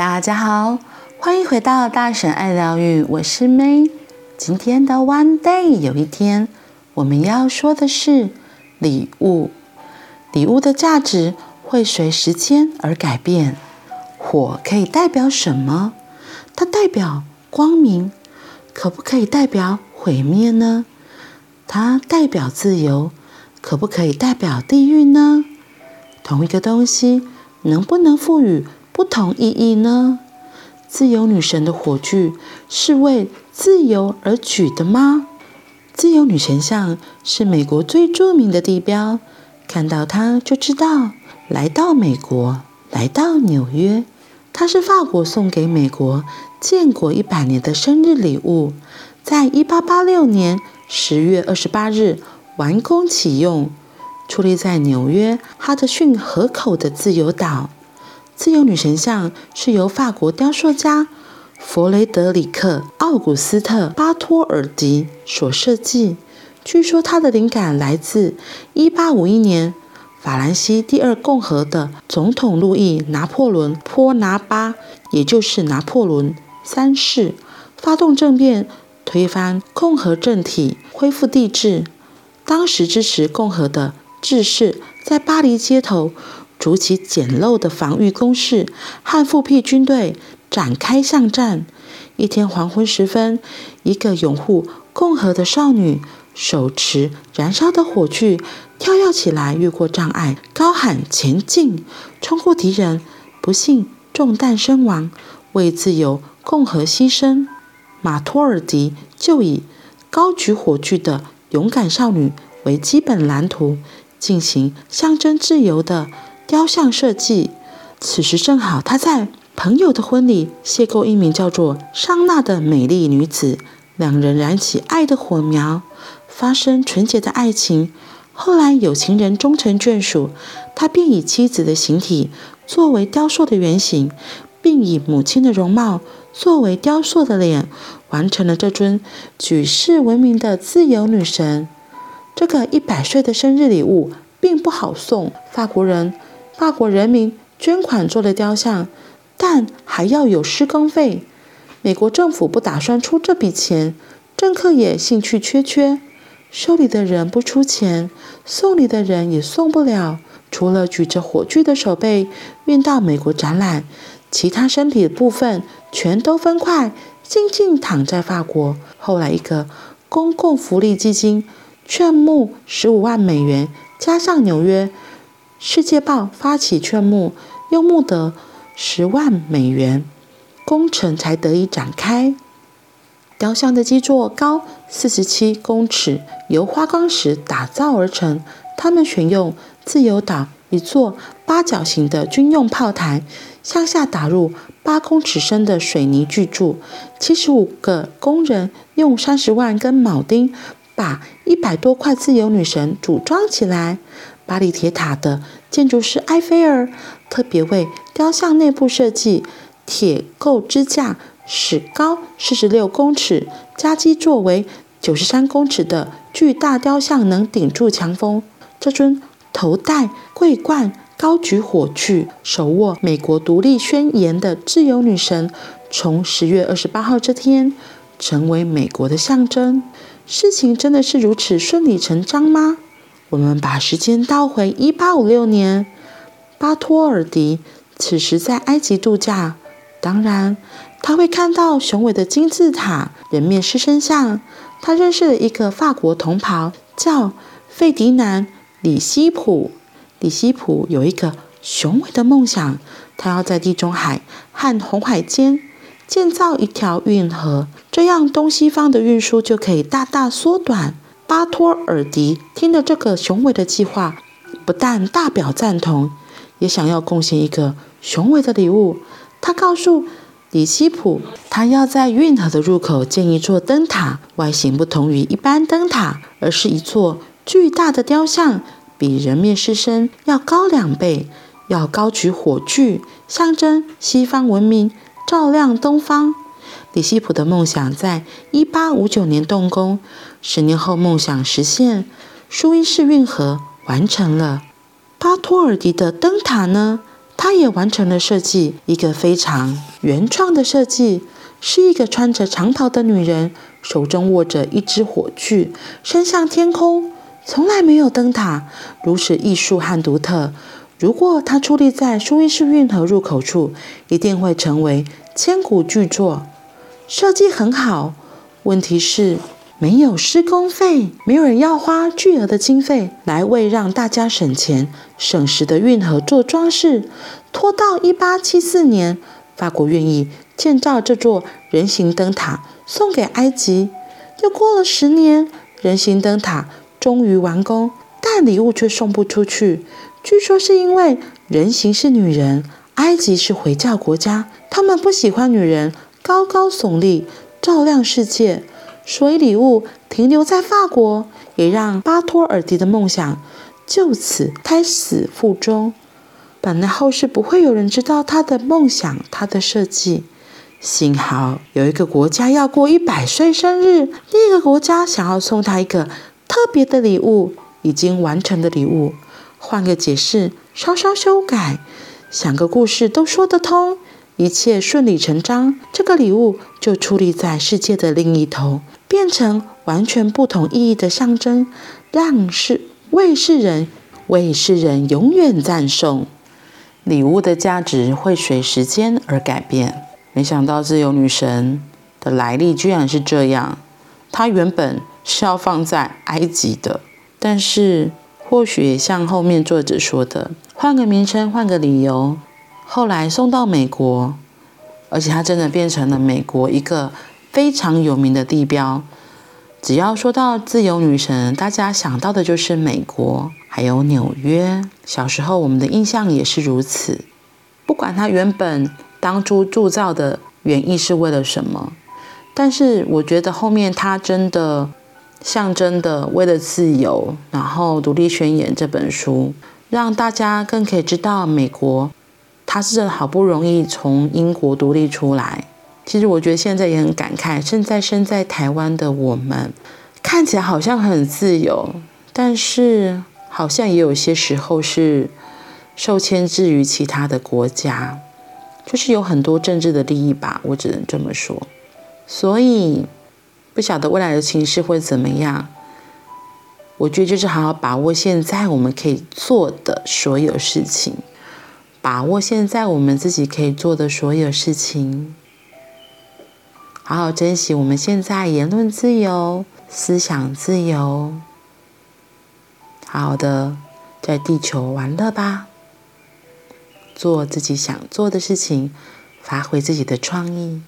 大家好，欢迎回到大婶爱疗愈，我是 May。今天的 One Day 有一天，我们要说的是礼物。礼物的价值会随时间而改变。火可以代表什么？它代表光明，可不可以代表毁灭呢？它代表自由，可不可以代表地狱呢？同一个东西能不能赋予不同意义呢？自由女神的火炬是为自由而举的吗？自由女神像是美国最著名的地标，看到它就知道来到美国，来到纽约。它是法国送给美国建国一百年的生日礼物，在一八八六年十月二十八日完工启用，矗立在纽约哈德逊河口的自由岛。自由女神像是由法国雕塑家弗雷德里克·奥古斯特·巴托尔迪所设计，据说他的灵感来自一八五一年。法兰西第二共和的总统路易拿破仑波拿巴，也就是拿破仑三世，发动政变，推翻共和政体，恢复帝制。当时支持共和的志士在巴黎街头筑起简陋的防御工事，和复辟军队展开巷战。一天黄昏时分，一个拥护共和的少女手持燃烧的火炬。跳跃起来，越过障碍，高喊前进，冲过敌人，不幸中弹身亡，为自由共和牺牲。马托尔迪就以高举火炬的勇敢少女为基本蓝图，进行象征自由的雕像设计。此时正好他在朋友的婚礼邂逅一名叫做桑娜的美丽女子，两人燃起爱的火苗，发生纯洁的爱情。后来有情人终成眷属，他便以妻子的形体作为雕塑的原型，并以母亲的容貌作为雕塑的脸，完成了这尊举世闻名的自由女神。这个一百岁的生日礼物并不好送，法国人、法国人民捐款做了雕像，但还要有施工费。美国政府不打算出这笔钱，政客也兴趣缺缺。收礼的人不出钱，送礼的人也送不了。除了举着火炬的手背运到美国展览，其他身体的部分全都分块静静躺在法国。后来，一个公共福利基金劝募十五万美元，加上《纽约世界报》发起劝募，又募得十万美元，工程才得以展开。雕像的基座高四十七公尺，由花岗石打造而成。他们选用自由岛一座八角形的军用炮台，向下打入八公尺深的水泥巨柱。七十五个工人用三十万根铆钉把一百多块自由女神组装起来。巴黎铁塔的建筑师埃菲尔特别为雕像内部设计铁构支架。使高四十六公尺、加基座为九十三公尺的巨大雕像能顶住强风。这尊头戴桂冠、高举火炬、手握美国独立宣言的自由女神，从十月二十八号这天成为美国的象征。事情真的是如此顺理成章吗？我们把时间倒回一八五六年，巴托尔迪此时在埃及度假，当然。他会看到雄伟的金字塔、人面狮身像。他认识了一个法国同袍，叫费迪南·里希普。里希普有一个雄伟的梦想，他要在地中海和红海间建造一条运河，这样东西方的运输就可以大大缩短。巴托尔迪听了这个雄伟的计划，不但大表赞同，也想要贡献一个雄伟的礼物。他告诉里希普，他要在运河的入口建一座灯塔，外形不同于一般灯塔，而是一座巨大的雕像，比人面狮身要高两倍，要高举火炬，象征西方文明照亮东方。里希普的梦想在一八五九年动工，十年后梦想实现，苏伊士运河完成了。巴托尔迪的灯塔呢？他他也完成了设计，一个非常原创的设计，是一个穿着长袍的女人，手中握着一支火炬，伸向天空。从来没有灯塔如此艺术和独特。如果它矗立在苏伊士运河入口处，一定会成为千古巨作。设计很好，问题是没有施工费，没有人要花巨额的经费来为让大家省钱省时的运河做装饰。拖到一八七四年，法国愿意建造这座人形灯塔，送给埃及。又过了十年，人形灯塔终于完工，但礼物却送不出去。据说是因为人形是女人，埃及是回教国家，他们不喜欢女人高高耸立、照亮世界，所以礼物停留在法国，也让巴托尔迪的梦想就此胎死腹中。本来后世不会有人知道他的梦想，他的设计。幸好有一个国家要过一百岁生日，另一个国家想要送他一个特别的礼物，已经完成的礼物。换个解释，稍稍修改，想个故事都说得通，一切顺理成章。这个礼物就矗立在世界的另一头，变成完全不同意义的象征，让世为世人为世人永远赞颂。礼物的价值会随时间而改变。没想到自由女神的来历居然是这样，她原本是要放在埃及的，但是。或许像后面作者说的，换个名称，换个理由，后来送到美国，而且它真的变成了美国一个非常有名的地标。只要说到自由女神，大家想到的就是美国，还有纽约。小时候我们的印象也是如此。不管它原本当初铸造的原意是为了什么，但是我觉得后面它真的。象征的为了自由，然后《独立宣言》这本书，让大家更可以知道美国，它是好不容易从英国独立出来。其实我觉得现在也很感慨，现在身在台湾的我们，看起来好像很自由，但是好像也有些时候是受牵制于其他的国家，就是有很多政治的利益吧，我只能这么说。所以。不晓得未来的情势会怎么样，我觉得就是好好把握现在我们可以做的所有事情，把握现在我们自己可以做的所有事情，好好珍惜我们现在言论自由、思想自由，好好的在地球玩乐吧，做自己想做的事情，发挥自己的创意，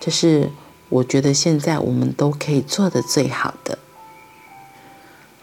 这是。我觉得现在我们都可以做的最好的。